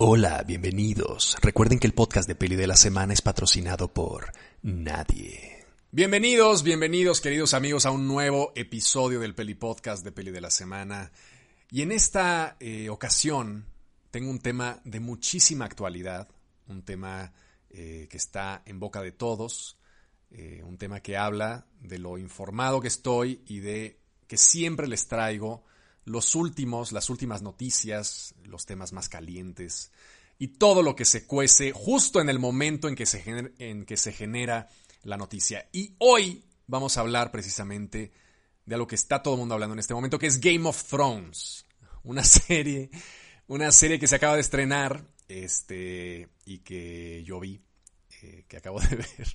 Hola, bienvenidos. Recuerden que el podcast de Peli de la Semana es patrocinado por nadie. Bienvenidos, bienvenidos queridos amigos a un nuevo episodio del Peli Podcast de Peli de la Semana. Y en esta eh, ocasión tengo un tema de muchísima actualidad, un tema eh, que está en boca de todos, eh, un tema que habla de lo informado que estoy y de que siempre les traigo los últimos, las últimas noticias, los temas más calientes y todo lo que se cuece justo en el momento en que se genera, en que se genera la noticia. Y hoy vamos a hablar precisamente de algo que está todo el mundo hablando en este momento, que es Game of Thrones, una serie, una serie que se acaba de estrenar, este, y que yo vi, eh, que acabo de ver,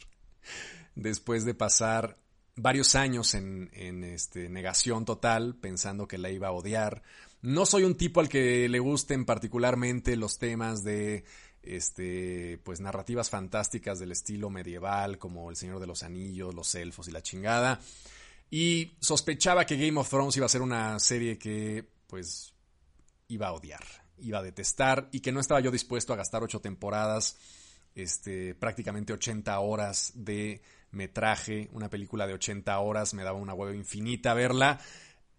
después de pasar varios años en, este, negación total, pensando que la iba a odiar. No soy un tipo al que le gusten particularmente los temas de este, pues narrativas fantásticas del estilo medieval, como El Señor de los Anillos, Los Elfos y la chingada. Y sospechaba que Game of Thrones iba a ser una serie que, pues, iba a odiar, iba a detestar y que no estaba yo dispuesto a gastar ocho temporadas, este, prácticamente 80 horas de metraje, una película de 80 horas, me daba una hueva infinita verla.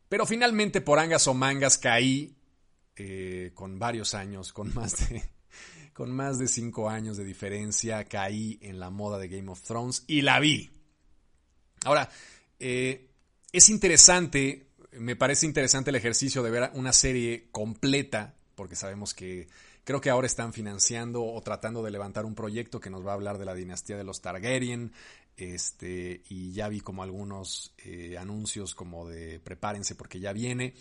Pero finalmente por angas o mangas caí eh, con varios años, con más de con más de cinco años de diferencia, caí en la moda de Game of Thrones y la vi. Ahora, eh, es interesante, me parece interesante el ejercicio de ver una serie completa, porque sabemos que creo que ahora están financiando o tratando de levantar un proyecto que nos va a hablar de la dinastía de los Targaryen, este, y ya vi como algunos eh, anuncios como de prepárense porque ya viene.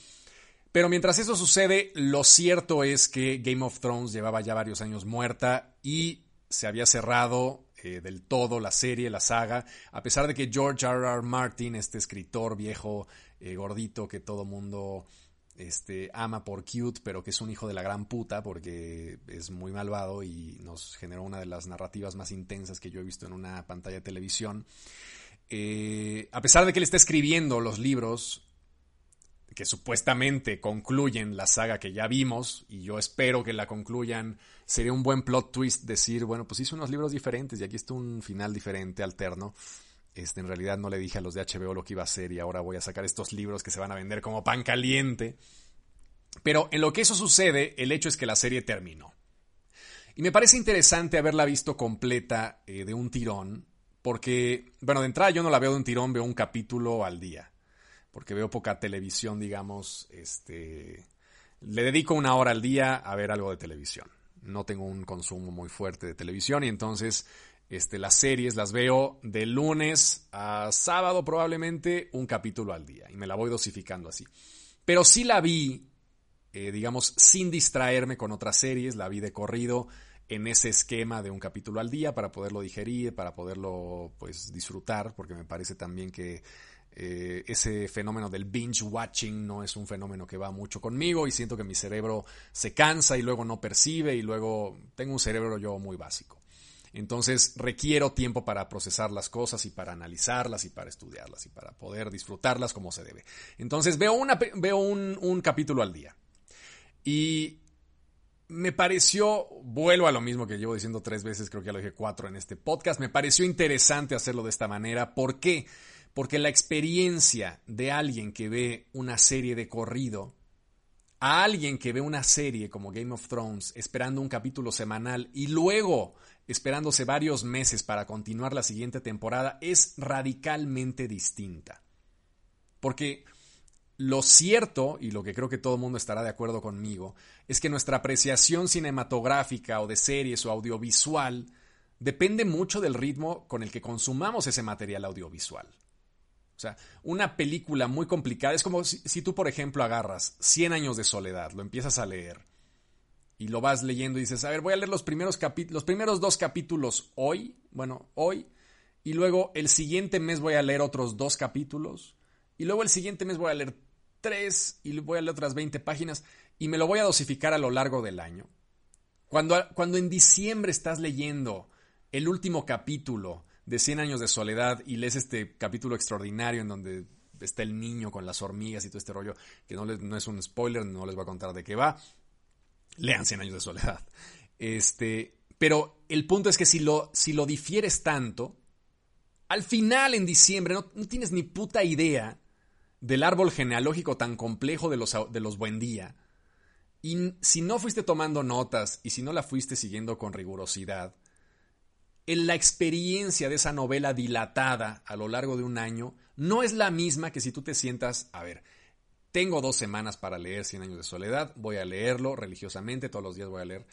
Pero mientras eso sucede, lo cierto es que Game of Thrones llevaba ya varios años muerta y se había cerrado eh, del todo la serie, la saga, a pesar de que George R. R. Martin, este escritor viejo, eh, gordito que todo mundo este, ama por cute, pero que es un hijo de la gran puta porque es muy malvado y nos generó una de las narrativas más intensas que yo he visto en una pantalla de televisión. Eh, a pesar de que él está escribiendo los libros que supuestamente concluyen la saga que ya vimos, y yo espero que la concluyan, sería un buen plot twist decir, bueno, pues hizo unos libros diferentes y aquí está un final diferente, alterno. Este, en realidad no le dije a los de HBO lo que iba a hacer y ahora voy a sacar estos libros que se van a vender como pan caliente. Pero en lo que eso sucede, el hecho es que la serie terminó. Y me parece interesante haberla visto completa eh, de un tirón, porque, bueno, de entrada yo no la veo de un tirón, veo un capítulo al día, porque veo poca televisión, digamos, este, le dedico una hora al día a ver algo de televisión. No tengo un consumo muy fuerte de televisión y entonces este, las series las veo de lunes a sábado probablemente un capítulo al día y me la voy dosificando así. Pero sí la vi, eh, digamos, sin distraerme con otras series, la vi de corrido en ese esquema de un capítulo al día para poderlo digerir, para poderlo pues disfrutar, porque me parece también que eh, ese fenómeno del binge watching no es un fenómeno que va mucho conmigo y siento que mi cerebro se cansa y luego no percibe y luego tengo un cerebro yo muy básico. Entonces requiero tiempo para procesar las cosas y para analizarlas y para estudiarlas y para poder disfrutarlas como se debe. Entonces veo, una, veo un, un capítulo al día. Y me pareció, vuelvo a lo mismo que llevo diciendo tres veces, creo que ya lo dije cuatro en este podcast, me pareció interesante hacerlo de esta manera. ¿Por qué? Porque la experiencia de alguien que ve una serie de corrido a alguien que ve una serie como Game of Thrones esperando un capítulo semanal y luego esperándose varios meses para continuar la siguiente temporada es radicalmente distinta. Porque lo cierto, y lo que creo que todo el mundo estará de acuerdo conmigo, es que nuestra apreciación cinematográfica o de series o audiovisual depende mucho del ritmo con el que consumamos ese material audiovisual. O sea, una película muy complicada es como si, tú, por ejemplo, agarras 100 años de soledad, lo empiezas a leer y lo vas leyendo y dices, a ver, voy a leer los primeros, los primeros dos capítulos hoy, bueno, hoy, y luego el siguiente mes voy a leer otros dos capítulos, y luego el siguiente mes voy a leer tres y voy a leer otras 20 páginas, y me lo voy a dosificar a lo largo del año. Cuando, cuando en diciembre estás leyendo el último capítulo de 100 años de soledad y lees este capítulo extraordinario en donde está el niño con las hormigas y todo este rollo, que no, no es un spoiler, no les voy a contar de qué va. Lean Cien años de soledad. Este, pero el punto es que si lo, si lo difieres tanto, al final en diciembre no, tienes ni puta idea del árbol genealógico tan complejo de los, de los Buendía. Y si no fuiste tomando notas y si no la fuiste siguiendo con rigurosidad, en la experiencia de esa novela dilatada a lo largo de un año no es la misma que si tú te sientas, a ver, tengo dos semanas para leer Cien años de soledad, voy a leerlo religiosamente, todos los días voy a leer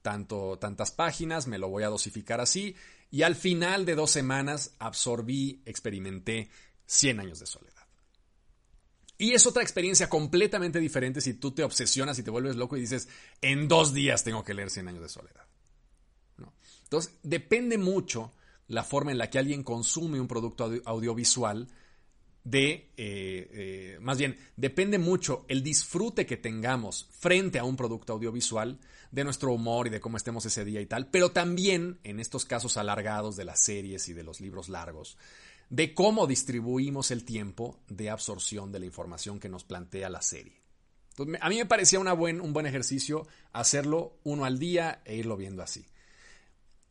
tanto, tantas páginas, me lo voy a dosificar así, y al final de dos semanas absorbí, experimenté 100 años de soledad. Y es otra experiencia completamente diferente si tú te obsesionas y te vuelves loco y dices, en dos días tengo que leer 100 años de soledad. Entonces, depende mucho la forma en la que alguien consume un producto audiovisual de, eh, eh, más bien, depende mucho el disfrute que tengamos frente a un producto audiovisual, de nuestro humor y de cómo estemos ese día y tal, pero también en estos casos alargados de las series y de los libros largos, de cómo distribuimos el tiempo de absorción de la información que nos plantea la serie. a mí me parecía una buen, un buen ejercicio hacerlo uno al día e irlo viendo así.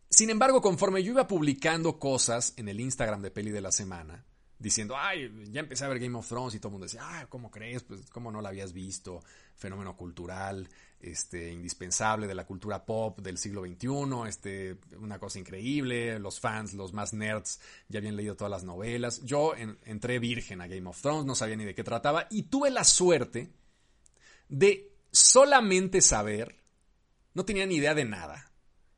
Sin embargo, conforme yo iba publicando cosas en el Instagram de Peli de la Semana, diciendo, ay, ya empecé a ver Game of Thrones y todo el mundo decía, ay, ¿cómo crees? Pues, ¿cómo no la habías visto? Fenómeno cultural, este, indispensable de la cultura pop del siglo XXI, este, una cosa increíble, los fans, los más nerds, ya habían leído todas las novelas. Yo entré virgen a Game of Thrones, no sabía ni de qué trataba, y tuve la suerte de solamente saber, no tenía ni idea de nada.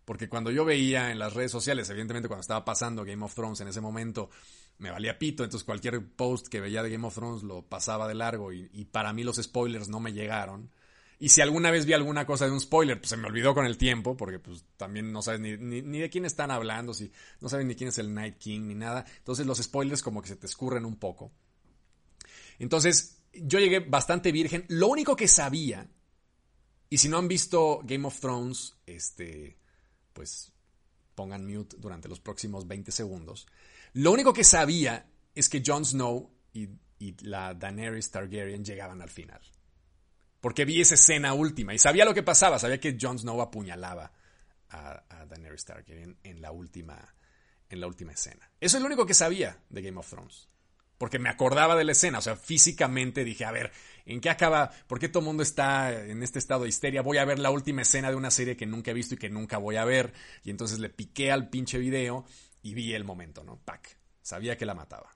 Porque cuando yo veía en las redes sociales, evidentemente cuando estaba pasando Game of Thrones en ese momento, me valía pito, entonces cualquier post que veía de Game of Thrones lo pasaba de largo y, para mí los spoilers no me llegaron. Y si alguna vez vi alguna cosa de un spoiler, pues se me olvidó con el tiempo, porque pues también no sabes ni, ni, de quién están hablando, si no sabes ni quién es el Night King, ni nada. Entonces los spoilers como que se te escurren un poco. Entonces yo llegué bastante virgen. Lo único que sabía, y si no han visto Game of Thrones, este, pues pongan mute durante los próximos 20 segundos. Lo único que sabía es que Jon Snow y, la Daenerys Targaryen llegaban al final. Porque vi esa escena última y sabía lo que pasaba, sabía que Jon Snow apuñalaba a, Daenerys Targaryen en la última en la última escena. Eso es lo único que sabía de Game of Thrones. Porque me acordaba de la escena, o sea, físicamente dije, a ver, ¿en qué acaba? ¿Por qué todo el mundo está en este estado de histeria? Voy a ver la última escena de una serie que nunca he visto y que nunca voy a ver. Y entonces le piqué al pinche video y vi el momento, ¿no? Pac. Sabía que la mataba.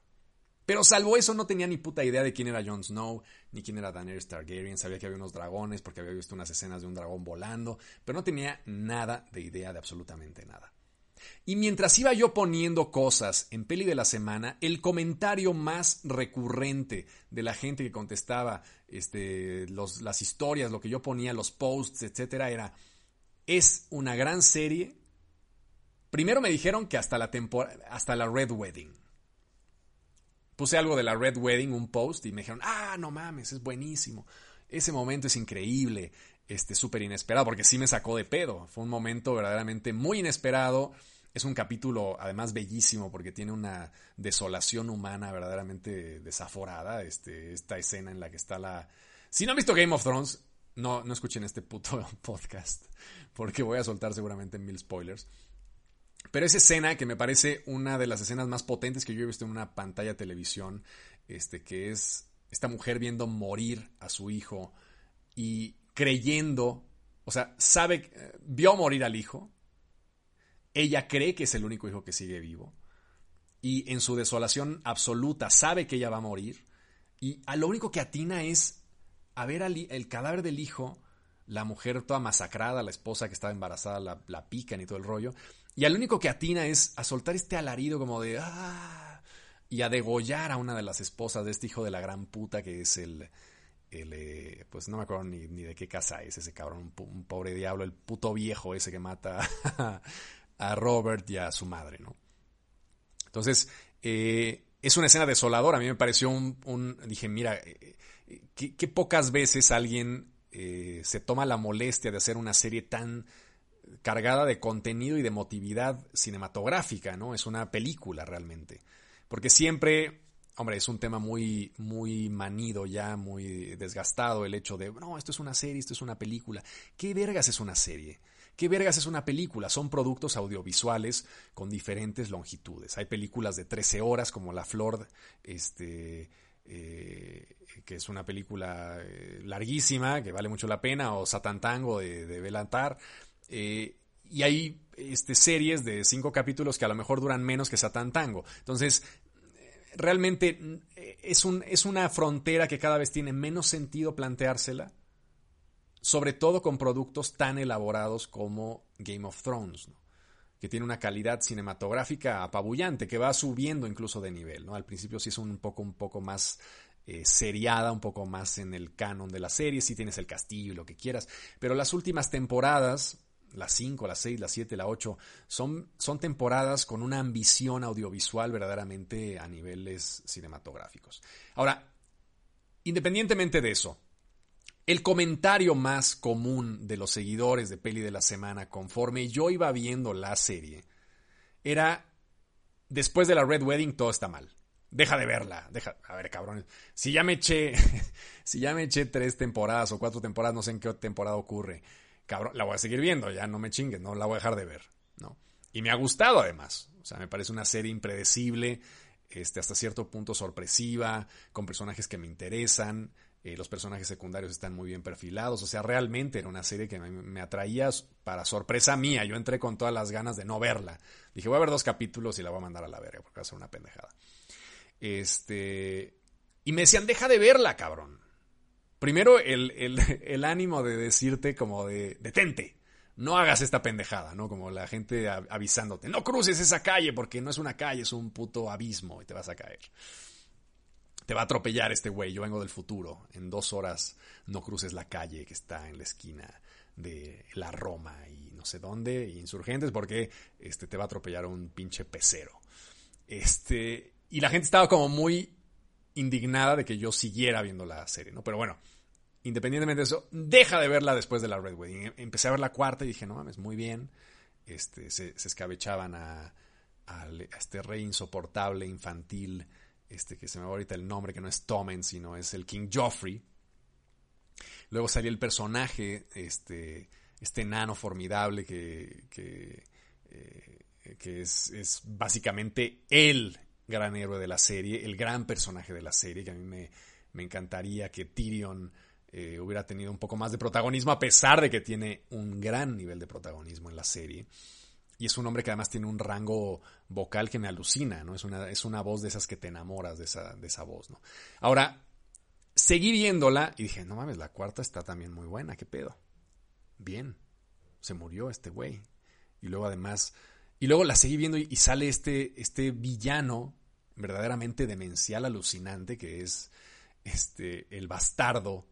Pero salvo eso no tenía ni puta idea de quién era Jon Snow, ni quién era Daenerys Targaryen, sabía que había unos dragones porque había visto unas escenas de un dragón volando, pero no tenía nada de idea de absolutamente nada. Y mientras iba yo poniendo cosas en peli de la semana, el comentario más recurrente de la gente que contestaba este, las historias, lo que yo ponía, los posts, etcétera, era: es una gran serie Primero me dijeron que hasta la temporada, hasta la Red Wedding. Puse algo de la Red Wedding, un post, y me dijeron, ah, no mames, es buenísimo. Ese momento es increíble, este, súper inesperado, porque sí me sacó de pedo. Fue un momento verdaderamente muy inesperado. Es un capítulo, además, bellísimo, porque tiene una desolación humana verdaderamente desaforada. Este, esta escena en la que está la. Si no han visto Game of Thrones, no, no escuchen este puto podcast, porque voy a soltar seguramente mil spoilers. Pero esa escena que me parece una de las escenas más potentes que yo he visto en una pantalla de televisión, este, que es esta mujer viendo morir a su hijo y creyendo, o sea, sabe, vio morir al hijo, ella cree que es el único hijo que sigue vivo y en su desolación absoluta sabe que ella va a morir y a lo único que atina es a ver el cadáver del hijo, la mujer toda masacrada, la esposa que estaba embarazada, la, la pican y todo el rollo, y al único que atina es a soltar este alarido como de ¡ah! y a degollar a una de las esposas de este hijo de la gran puta que es el, el eh, pues no me acuerdo ni, de qué casa es ese cabrón, un, pobre diablo, el puto viejo ese que mata a Robert y a su madre, ¿no? Entonces, eh, es una escena desoladora, a mí me pareció un, dije, mira, eh, qué, pocas veces alguien se toma la molestia de hacer una serie tan cargada de contenido y de emotividad cinematográfica, ¿no? Es una película realmente. Porque siempre, hombre, es un tema muy, muy manido ya, muy desgastado el hecho de, no, esto es una serie, esto es una película. ¿Qué vergas es una serie? ¿Qué vergas es una película? Son productos audiovisuales con diferentes longitudes. Hay películas de 13 horas como La Flor, este, eh, que es una película eh, larguísima, que vale mucho la pena, o Satantango de, de Belantar. Eh, y hay este, series de cinco capítulos que a lo mejor duran menos que Satantango. Entonces, realmente es, un, es una frontera que cada vez tiene menos sentido planteársela sobre todo con productos tan elaborados como Game of Thrones, que tiene una calidad cinematográfica apabullante, que va subiendo incluso de nivel. ¿no? Al principio sí es un poco, un poco más eh, seriada, un poco más en el canon de la serie, sí tienes el castillo y lo que quieras, pero las últimas temporadas, las 5, las 6, las 7, la 8, son, son temporadas con una ambición audiovisual verdaderamente a niveles cinematográficos. Ahora, independientemente de eso, el comentario más común de los seguidores de Peli de la Semana conforme yo iba viendo la serie era, después de la Red Wedding todo está mal. Deja de verla, deja, a ver cabrón, si ya me eché, si ya me eché tres temporadas o cuatro temporadas, no sé en qué temporada ocurre, cabrón, la voy a seguir viendo, ya no me chingues, no la voy a dejar de ver, ¿no? Y me ha gustado además, o sea, me parece una serie impredecible, este, hasta cierto punto sorpresiva, con personajes que me interesan, eh, los personajes secundarios están muy bien perfilados. O sea, realmente era una serie que me, atraía para sorpresa mía. Yo entré con todas las ganas de no verla. Dije, voy a ver dos capítulos y la voy a mandar a la verga porque va a ser una pendejada. Este. Y me decían, deja de verla, cabrón. Primero, el, el, ánimo de decirte como de, detente, no hagas esta pendejada, ¿no? Como la gente avisándote, no cruces esa calle porque no es una calle, es un puto abismo y te vas a caer te va a atropellar este güey, yo vengo del futuro, en dos horas no cruces la calle que está en la esquina de la Roma y no sé dónde, insurgentes, porque este, te va a atropellar un pinche pecero. Este, y la gente estaba como muy indignada de que yo siguiera viendo la serie, ¿no? Pero bueno, independientemente de eso, deja de verla después de la Red Wedding. Empecé a ver la cuarta y dije, no mames, muy bien. Este, se, escabechaban a, este rey insoportable, infantil, este que se me va ahorita el nombre, que no es Tommen, sino es el King Joffrey. Luego salió el personaje, este, este nano formidable que, que, eh, es, básicamente el gran héroe de la serie, el gran personaje de la serie, que a mí me, encantaría que Tyrion eh, hubiera tenido un poco más de protagonismo, a pesar de que tiene un gran nivel de protagonismo en la serie. Y es un hombre que además tiene un rango vocal que me alucina, ¿no? Es una, es una voz de esas que te enamoras de esa, de esa voz, ¿no? Ahora, seguí viéndola y dije, no mames, la cuarta está también muy buena, ¿qué pedo? Bien, se murió este güey. Y luego además, y luego la seguí viendo y, sale este, este villano verdaderamente demencial, alucinante, que es este, el bastardo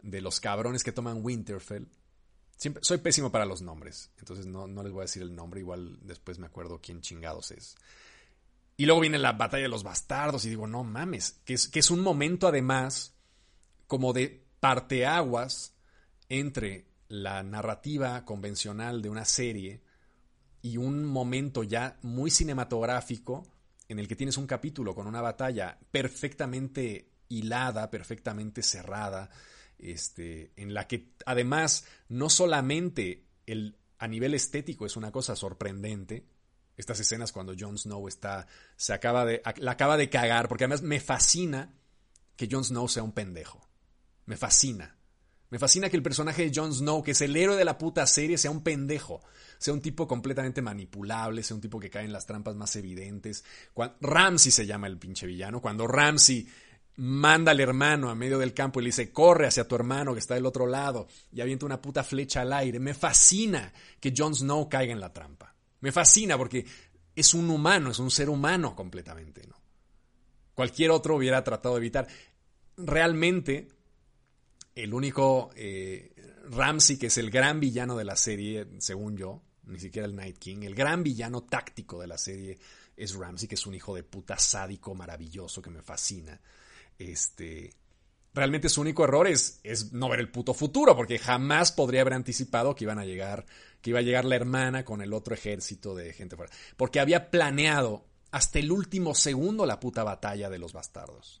de los cabrones que toman Winterfell soy pésimo para los nombres, entonces no, les voy a decir el nombre, igual después me acuerdo quién chingados es. Y luego viene la batalla de los bastardos y digo, no mames, que es, que es un momento además como de parteaguas entre la narrativa convencional de una serie y un momento ya muy cinematográfico en el que tienes un capítulo con una batalla perfectamente hilada, perfectamente cerrada, este, en la que además no solamente el, a nivel estético es una cosa sorprendente, estas escenas cuando Jon Snow está, se acaba de, la acaba de cagar, porque además me fascina que Jon Snow sea un pendejo. Me fascina. Me fascina que el personaje de Jon Snow, que es el héroe de la puta serie, sea un pendejo. Sea un tipo completamente manipulable, sea un tipo que cae en las trampas más evidentes. Ramsey se llama el pinche villano. Cuando Ramsey manda al hermano a medio del campo y le dice, corre hacia tu hermano que está del otro lado y avienta una puta flecha al aire. Me fascina que Jon Snow caiga en la trampa. Me fascina porque es un humano, es un ser humano completamente, ¿no? Cualquier otro hubiera tratado de evitar. Realmente, el único eh, Ramsey, que es el gran villano de la serie, según yo, ni siquiera el Night King, el gran villano táctico de la serie es Ramsey, que es un hijo de puta sádico maravilloso que me fascina. Este, realmente su único error es, es, no ver el puto futuro, porque jamás podría haber anticipado que iban a llegar, que iba a llegar la hermana con el otro ejército de gente fuera. Porque había planeado hasta el último segundo la puta batalla de los bastardos.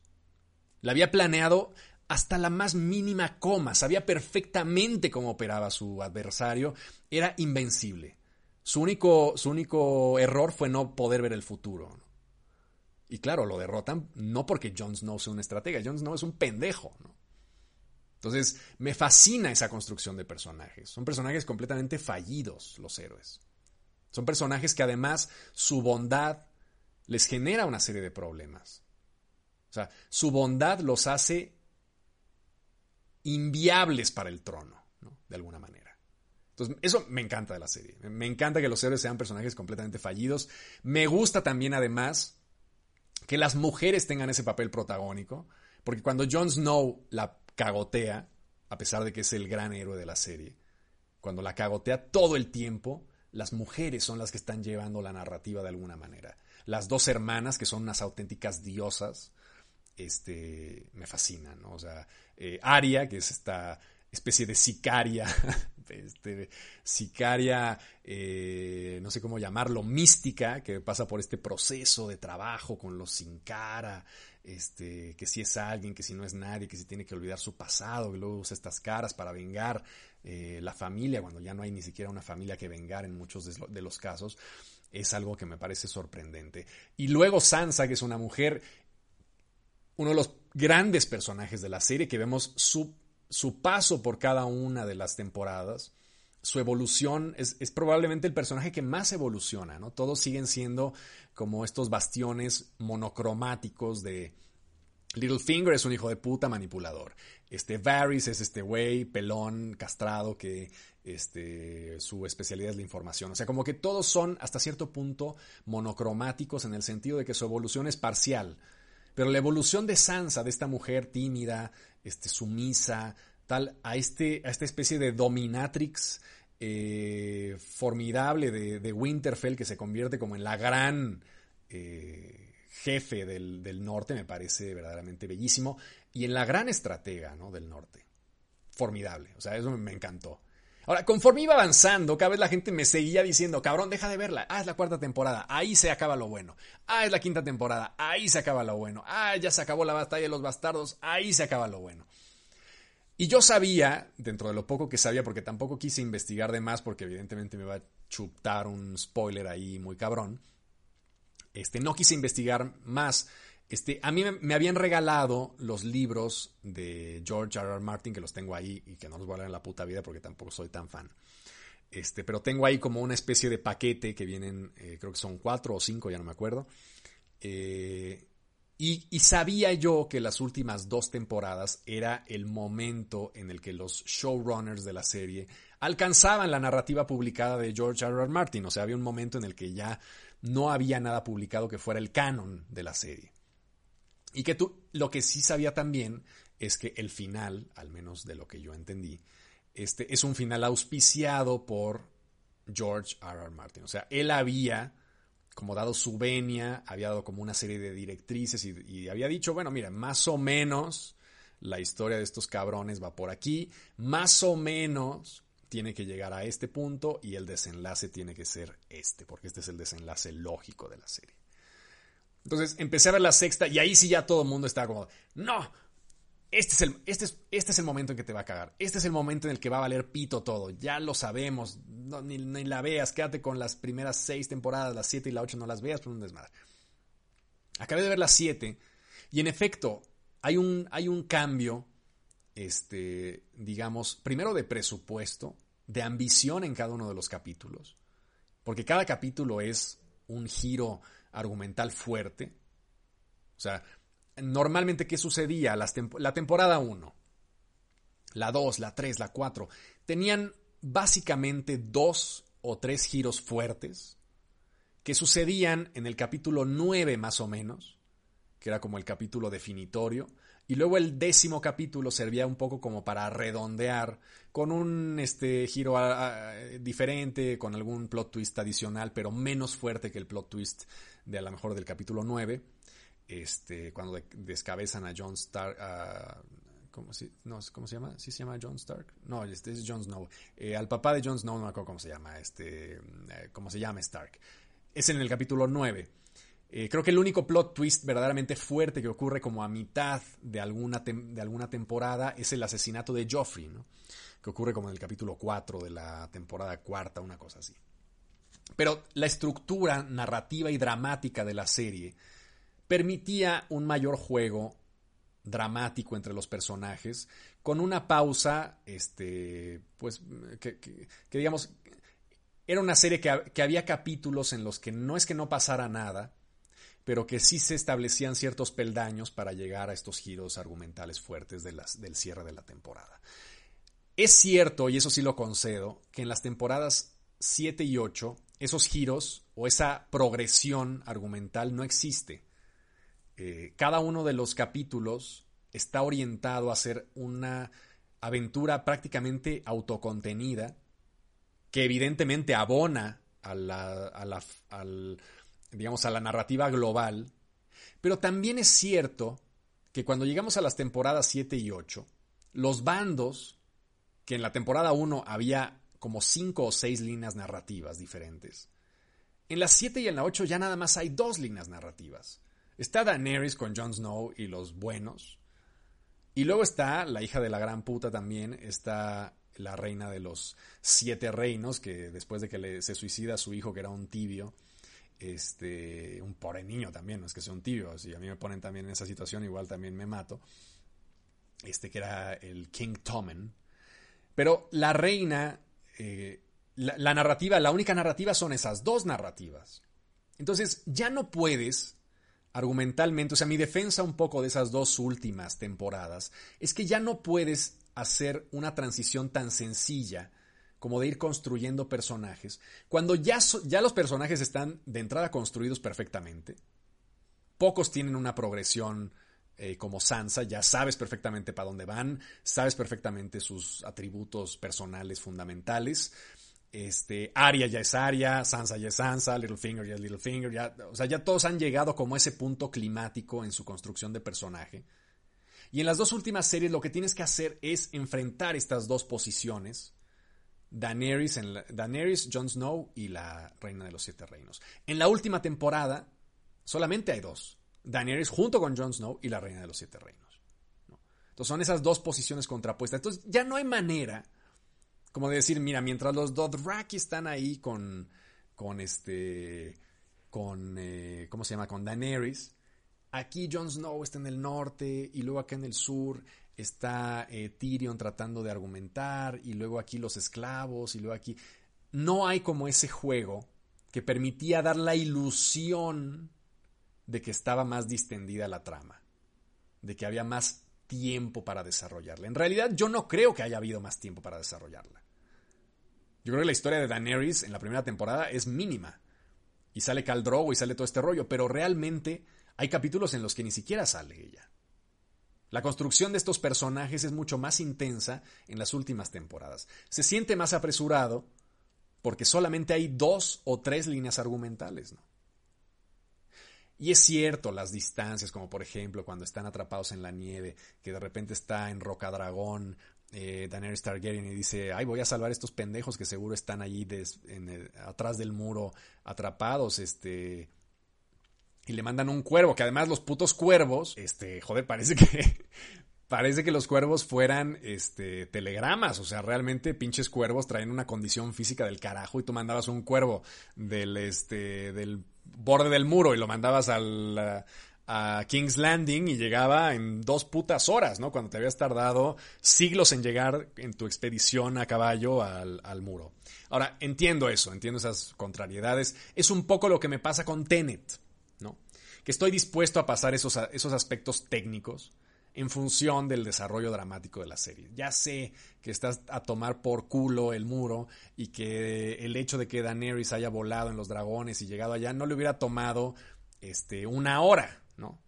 La había planeado hasta la más mínima coma, sabía perfectamente cómo operaba su adversario, era invencible. Su único, su único error fue no poder ver el futuro. Y claro, lo derrotan no porque Jon Snow sea un estratega, Jon Snow es un pendejo. Entonces, me fascina esa construcción de personajes. Son personajes completamente fallidos, los héroes. Son personajes que además su bondad les genera una serie de problemas. O sea, su bondad los hace inviables para el trono, de alguna manera. Entonces, eso me encanta de la serie. Me encanta que los héroes sean personajes completamente fallidos. Me gusta también, además, que las mujeres tengan ese papel protagónico, porque cuando Jon Snow la cagotea, a pesar de que es el gran héroe de la serie, cuando la cagotea todo el tiempo, las mujeres son las que están llevando la narrativa de alguna manera. Las dos hermanas, que son unas auténticas diosas, este, me fascinan, ¿no? O sea, eh, Aria, que es esta especie de sicaria, este, sicaria, eh, no sé cómo llamarlo, mística, que pasa por este proceso de trabajo con los sin cara, este, que si es alguien, que si no es nadie, que si tiene que olvidar su pasado, que luego usa estas caras para vengar eh, la familia, cuando ya no hay ni siquiera una familia que vengar en muchos de los casos, es algo que me parece sorprendente. Y luego Sansa, que es una mujer uno de los grandes personajes de la serie, que vemos su, su paso por cada una de las temporadas. Su evolución es, probablemente el personaje que más evoluciona, ¿no? Todos siguen siendo como estos bastiones monocromáticos de, Littlefinger es un hijo de puta manipulador. Este Varys es este güey pelón, castrado, que este, su especialidad es la información. O sea, como que todos son hasta cierto punto monocromáticos en el sentido de que su evolución es parcial. Pero la evolución de Sansa, de esta mujer tímida, este, sumisa, tal, a, este, a esta especie de dominatrix eh, formidable de, Winterfell que se convierte como en la gran eh, jefe del, norte, me parece verdaderamente bellísimo. Y en la gran estratega ¿no? del norte. Formidable. O sea, eso me encantó. Ahora, conforme iba avanzando, cada vez la gente me seguía diciendo, cabrón, deja de verla. Ah, es la cuarta temporada. Ahí se acaba lo bueno. Ah, es la quinta temporada. Ahí se acaba lo bueno. Ah, ya se acabó la batalla de los bastardos. Ahí se acaba lo bueno. Y yo sabía, dentro de lo poco que sabía, porque tampoco quise investigar de más, porque evidentemente me va a chutar un spoiler ahí muy cabrón. Este, no quise investigar más este, a mí me, habían regalado los libros de George R. Martin, que los tengo ahí y que no los voy en la puta vida porque tampoco soy tan fan. Este, pero tengo ahí como una especie de paquete que vienen, eh, creo que son cuatro o cinco, ya no me acuerdo. Eh, y, y, sabía yo que las últimas dos temporadas era el momento en el que los showrunners de la serie alcanzaban la narrativa publicada de George R. R. Martin. O sea, había un momento en el que ya no había nada publicado que fuera el canon de la serie. Y que tú, lo que sí sabía también es que el final, al menos de lo que yo entendí, este, es un final auspiciado por George R. R. Martin. O sea, él había como dado su venia, había dado como una serie de directrices y, y, había dicho, bueno, mira, más o menos la historia de estos cabrones va por aquí, más o menos tiene que llegar a este punto y el desenlace tiene que ser este, porque este es el desenlace lógico de la serie. Entonces empecé a ver la sexta y ahí sí ya todo el mundo estaba como, no, este es, el, este, es, este es el momento en que te va a cagar. Este es el momento en el que va a valer pito todo. Ya lo sabemos. ni, la veas. Quédate con las primeras seis temporadas. Las siete y la ocho no las veas por un desmadre. Acabé de ver las siete. Y en efecto, hay un, hay un cambio, este, digamos, primero de presupuesto, de ambición en cada uno de los capítulos. Porque cada capítulo es un giro argumental fuerte. O sea, normalmente, ¿qué sucedía? la temporada 1, la 2, la 3, la 4, tenían básicamente dos o tres giros fuertes que sucedían en el capítulo 9 más o menos, que era como el capítulo definitorio, y luego el décimo capítulo servía un poco como para redondear con un este, giro diferente, con algún plot twist adicional, pero menos fuerte que el plot twist de a lo mejor del capítulo 9, este, cuando descabezan a Jon Stark, ¿cómo, se, no, ¿cómo se llama? ¿Sí se llama Jon Stark? No, este es Jon Snow. Eh, al papá de Jon Snow no me acuerdo cómo se llama, este, eh, cómo se llama Stark. Es en el capítulo 9. Eh, creo que el único plot twist verdaderamente fuerte que ocurre como a mitad de alguna, de alguna temporada es el asesinato de Joffrey, ¿no? que ocurre como en el capítulo 4 de la temporada cuarta, una cosa así. Pero la estructura narrativa y dramática de la serie permitía un mayor juego dramático entre los personajes, con una pausa, este, pues, que, digamos, era una serie que, que, había capítulos en los que no es que no pasara nada, pero que sí se establecían ciertos peldaños para llegar a estos giros argumentales fuertes del cierre de la temporada. Es cierto, y eso sí lo concedo, que en las temporadas 7 y 8, esos giros o esa progresión argumental no existe. Eh, cada uno de los capítulos está orientado a ser una aventura prácticamente autocontenida que evidentemente abona a la, a la, al, digamos, a la narrativa global, pero también es cierto que cuando llegamos a las temporadas 7 y 8, los bandos, que en la temporada 1 había como 5 o 6 líneas narrativas diferentes, en las 7 y en la 8 ya nada más hay dos líneas narrativas. Está Daenerys con Jon Snow y los buenos. Y luego está la hija de la gran puta también, está la reina de los siete reinos, que después de que se suicida su hijo, que era un tibio, este, un pobre niño también, no es que sea un tibio, si a mí me ponen también en esa situación, igual también me mato, este que era el King Tommen. Pero la reina, eh, la narrativa, la única narrativa son esas dos narrativas. Entonces ya no puedes argumentalmente, o sea, mi defensa un poco de esas dos últimas temporadas es que ya no puedes hacer una transición tan sencilla como de ir construyendo personajes, cuando ya, ya los personajes están de entrada construidos perfectamente. Pocos tienen una progresión eh, como Sansa, ya sabes perfectamente para dónde van, sabes perfectamente sus atributos personales fundamentales. Este, Arya ya es Arya, Sansa ya es Sansa, Littlefinger ya es Littlefinger, ya, o sea, ya todos han llegado como ese punto climático en su construcción de personaje. Y en las dos últimas series lo que tienes que hacer es enfrentar estas dos posiciones. Daenerys, en Daenerys, Jon Snow y la Reina de los Siete Reinos. En la última temporada solamente hay dos. Daenerys junto con Jon Snow y la Reina de los Siete Reinos. Entonces son esas dos posiciones contrapuestas. Entonces ya no hay manera como de decir, mira, mientras los Dothraki están ahí con, con este, con, eh, ¿cómo se llama? Con Daenerys. Aquí Jon Snow está en el norte y luego acá en el sur está eh, Tyrion tratando de argumentar y luego aquí los esclavos y luego aquí... No hay como ese juego que permitía dar la ilusión de que estaba más distendida la trama, de que había más tiempo para desarrollarla. En realidad yo no creo que haya habido más tiempo para desarrollarla. Yo creo que la historia de Daenerys en la primera temporada es mínima. Y sale Khal Drogo y sale todo este rollo, pero realmente hay capítulos en los que ni siquiera sale ella. La construcción de estos personajes es mucho más intensa en las últimas temporadas. Se siente más apresurado porque solamente hay dos o tres líneas argumentales, ¿no? Y es cierto, las distancias, como por ejemplo cuando están atrapados en la nieve, que de repente está en Roca Dragón eh, Daenerys Targaryen y dice, ay, voy a salvar a estos pendejos que seguro están allí atrás del muro atrapados, este... Y le mandan un cuervo, que además los putos cuervos, este, joder, parece que... Parece que los cuervos fueran este, telegramas, o sea, realmente pinches cuervos traen una condición física del carajo y tú mandabas un cuervo del, este, del borde del muro y lo mandabas al, a King's Landing y llegaba en dos putas horas, ¿no? Cuando te habías tardado siglos en llegar en tu expedición a caballo al, muro. Ahora, entiendo eso, entiendo esas contrariedades. Es un poco lo que me pasa con Tenet, ¿no? Que estoy dispuesto a pasar esos, esos aspectos técnicos en función del desarrollo dramático de la serie. Ya sé que estás a tomar por culo el muro y que el hecho de que Daenerys haya volado en los dragones y llegado allá no le hubiera tomado este, una hora, ¿no?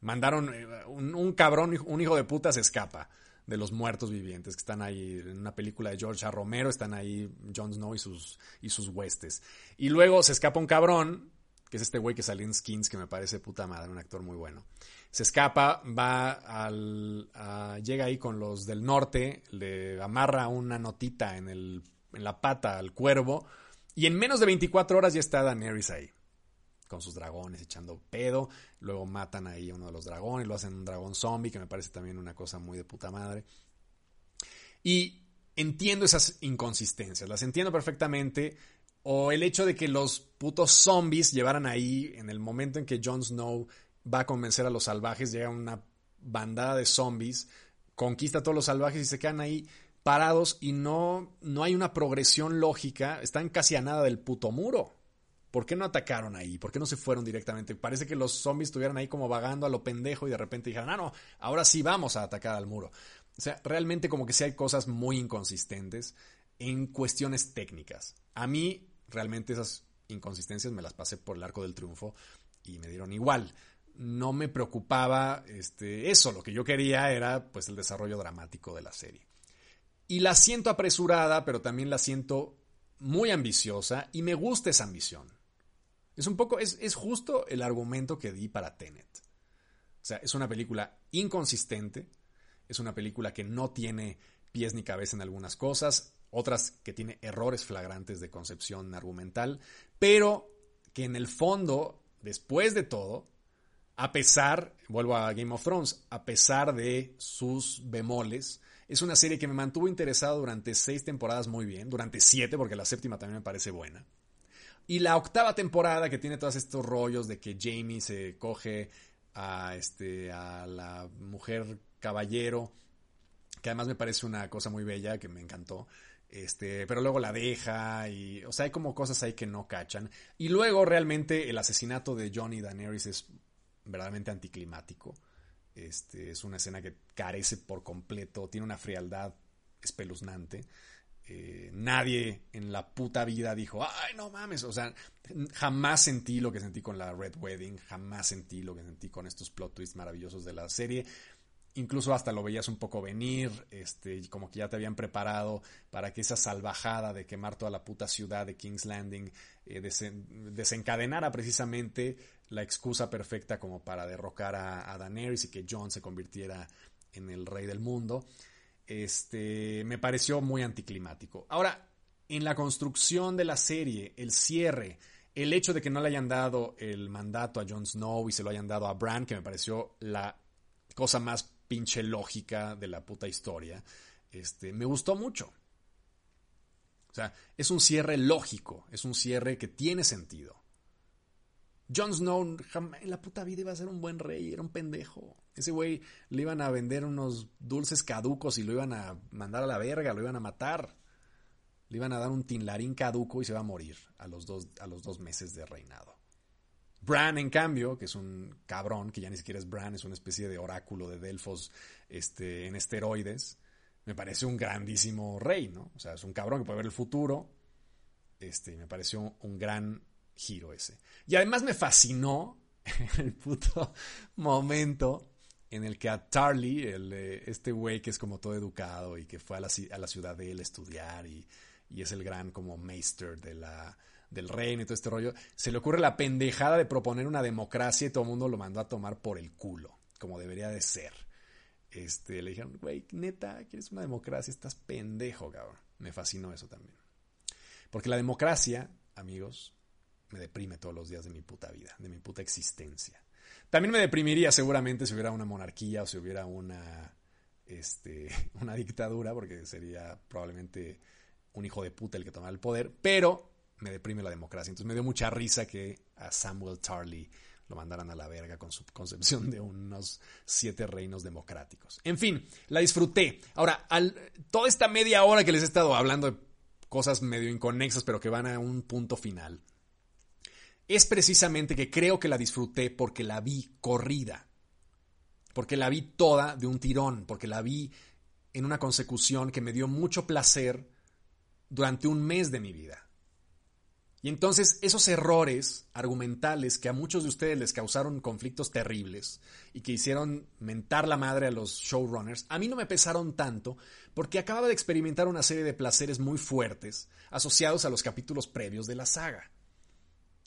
Mandaron eh, un, cabrón, un hijo de puta se escapa de los muertos vivientes que están ahí en una película de George A. Romero, están ahí Jon Snow y sus, y sus huestes. Y luego se escapa un cabrón, que es este güey que salió en Skins, que me parece puta madre, un actor muy bueno. Se escapa, va al, llega ahí con los del norte, le amarra una notita en, el, en la pata al cuervo, y en menos de 24 horas ya está Daenerys ahí con sus dragones echando pedo. Luego matan ahí a uno de los dragones, lo hacen un dragón zombie, que me parece también una cosa muy de puta madre. Y entiendo esas inconsistencias, las entiendo perfectamente. O el hecho de que los putos zombies llevaran ahí, en el momento en que Jon Snow va a convencer a los salvajes, llega una bandada de zombies, conquista a todos los salvajes y se quedan ahí parados y no, no hay una progresión lógica, están casi a nada del puto muro. ¿Por qué no atacaron ahí? ¿Por qué no se fueron directamente? Parece que los zombies estuvieran ahí como vagando a lo pendejo y de repente dijeron, ah, no, ahora sí vamos a atacar al muro. O sea, realmente como que sí hay cosas muy inconsistentes en cuestiones técnicas. A mí, realmente esas inconsistencias me las pasé por el arco del triunfo y me dieron igual. No me preocupaba este, eso, lo que yo quería era pues el desarrollo dramático de la serie. Y la siento apresurada, pero también la siento muy ambiciosa y me gusta esa ambición. Es un poco, es, es justo el argumento que di para Tenet. O sea, es una película inconsistente, es una película que no tiene pies ni cabeza en algunas cosas, otras que tiene errores flagrantes de concepción argumental, pero que en el fondo, después de todo, a pesar, vuelvo a Game of Thrones, a pesar de sus bemoles, es una serie que me mantuvo interesado durante seis temporadas muy bien, durante siete, porque la séptima también me parece buena. Y la octava temporada que tiene todos estos rollos de que Jamie se coge a, este, a la mujer caballero, que además me parece una cosa muy bella, que me encantó. Este, pero luego la deja y, o sea, hay como cosas ahí que no cachan. Y luego realmente el asesinato de Johnny Daenerys es verdaderamente anticlimático. Este, es una escena que carece por completo, tiene una frialdad espeluznante. Eh, nadie en la puta vida dijo, ay, no mames, o sea, jamás sentí lo que sentí con la Red Wedding, jamás sentí lo que sentí con estos plot twists maravillosos de la serie. Incluso hasta lo veías un poco venir, este, como que ya te habían preparado para que esa salvajada de quemar toda la puta ciudad de King's Landing eh, desencadenara precisamente la excusa perfecta como para derrocar a, a Daenerys y que Jon se convirtiera en el rey del mundo este, me pareció muy anticlimático. Ahora, en la construcción de la serie, el cierre, el hecho de que no le hayan dado el mandato a Jon Snow y se lo hayan dado a Bran, que me pareció la cosa más pinche lógica de la puta historia, este, me gustó mucho. O sea, es un cierre lógico, es un cierre que tiene sentido. Jon Snow en la puta vida iba a ser un buen rey, era un pendejo. Ese güey le iban a vender unos dulces caducos y lo iban a mandar a la verga, lo iban a matar. Le iban a dar un tinlarín caduco y se va a morir a los dos, a los dos meses de reinado. Bran, en cambio, que es un cabrón, que ya ni siquiera es Bran, es una especie de oráculo de Delfos este, en esteroides, me parece un grandísimo rey, ¿no? O sea, es un cabrón que puede ver el futuro. Este, me pareció un gran giro ese. Y además me fascinó el puto momento en el que a Tarly, el, este güey que es como todo educado y que fue a la, a la ciudad de él a estudiar y, y, es el gran como maester de la, del reino y todo este rollo, se le ocurre la pendejada de proponer una democracia y todo el mundo lo mandó a tomar por el culo, como debería de ser. Este, le dijeron, güey, neta, ¿quieres una democracia? Estás pendejo, cabrón. Me fascinó eso también. Porque la democracia, amigos, me deprime todos los días de mi puta vida, de mi puta existencia. También me deprimiría seguramente si hubiera una monarquía o si hubiera una, este, una dictadura, porque sería probablemente un hijo de puta el que tomara el poder, pero me deprime la democracia. Entonces me dio mucha risa que a Samuel Tarly lo mandaran a la verga con su concepción de unos siete reinos democráticos. En fin, la disfruté. Ahora, toda esta media hora que les he estado hablando de cosas medio inconexas, pero que van a un punto final, es precisamente que creo que la disfruté porque la vi corrida, porque la vi toda de un tirón, porque la vi en una consecución que me dio mucho placer durante un mes de mi vida. Y entonces esos errores argumentales que a muchos de ustedes les causaron conflictos terribles y que hicieron mentar la madre a los showrunners, a mí no me pesaron tanto porque acababa de experimentar una serie de placeres muy fuertes asociados a los capítulos previos de la saga.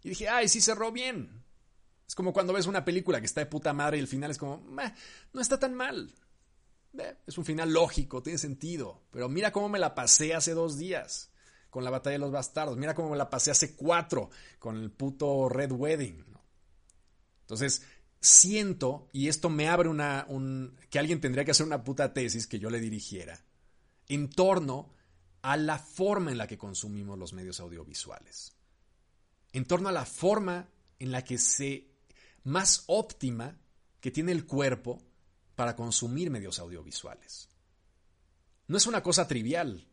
Y dije, ay, sí cerró bien. Es como cuando ves una película que está de puta madre y el final es como, no está tan mal. Es un final lógico, tiene sentido. Pero mira cómo me la pasé hace dos días con la batalla de los bastardos. Mira cómo me la pasé hace cuatro con el puto Red Wedding. Entonces, siento, y esto me abre una, un, que alguien tendría que hacer una puta tesis que yo le dirigiera, en torno a la forma en la que consumimos los medios audiovisuales. En torno a la forma en la que se, más óptima que tiene el cuerpo para consumir medios audiovisuales. No es una cosa trivial,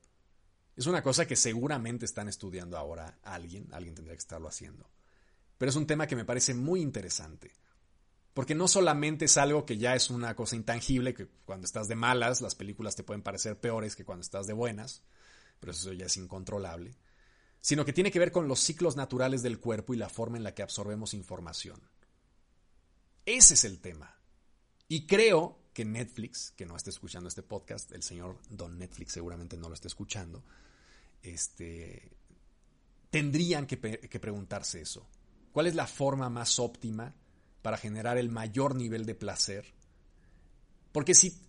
es una cosa que seguramente están estudiando ahora alguien, alguien tendría que estarlo haciendo. Pero es un tema que me parece muy interesante. Porque no solamente es algo que ya es una cosa intangible, que cuando estás de malas las películas te pueden parecer peores que cuando estás de buenas, pero eso ya es incontrolable, sino que tiene que ver con los ciclos naturales del cuerpo y la forma en la que absorbemos información. Ese es el tema. Y creo que Netflix, que no esté escuchando este podcast, el señor Don Netflix seguramente no lo está escuchando, este, tendrían que, que preguntarse eso. ¿Cuál es la forma más óptima para generar el mayor nivel de placer? Porque si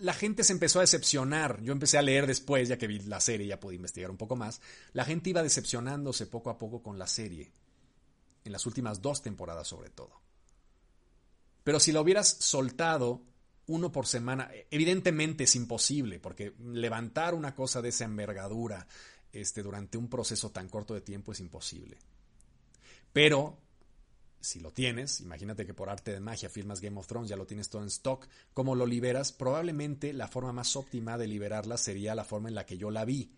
la gente se empezó a decepcionar, yo empecé a leer después, ya que vi la serie, ya pude investigar un poco más, la gente iba decepcionándose poco a poco con la serie, en las últimas dos temporadas sobre todo. Pero si la hubieras soltado uno por semana, evidentemente es imposible, porque levantar una cosa de esa envergadura este, durante un proceso tan corto de tiempo es imposible. Pero si lo tienes, imagínate que por arte de magia firmas Game of Thrones, ya lo tienes todo en stock, ¿cómo lo liberas? Probablemente la forma más óptima de liberarla sería la forma en la que yo la vi,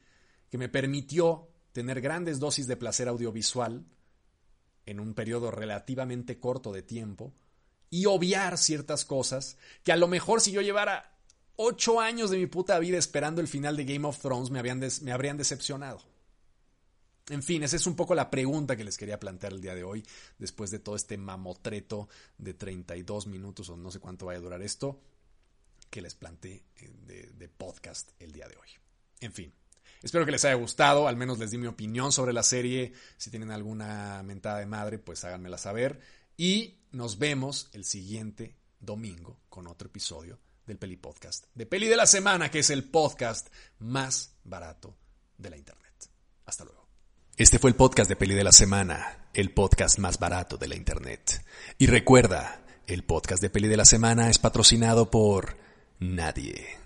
que me permitió tener grandes dosis de placer audiovisual en un periodo relativamente corto de tiempo y obviar ciertas cosas que a lo mejor si yo llevara ocho años de mi puta vida esperando el final de Game of Thrones me, habían me habrían decepcionado. En fin, esa es un poco la pregunta que les quería plantear el día de hoy, después de todo este mamotreto de 32 minutos o no sé cuánto vaya a durar esto, que les planteé eh, de, de podcast el día de hoy. En fin, espero que les haya gustado, al menos les di mi opinión sobre la serie, si tienen alguna mentada de madre, pues háganmela saber, y nos vemos el siguiente domingo con otro episodio del Peli Podcast, de Peli de la Semana, que es el podcast más barato de la Internet. Hasta luego. Este fue el podcast de Peli de la Semana, el podcast más barato de la Internet. Y recuerda, el podcast de Peli de la Semana es patrocinado por nadie.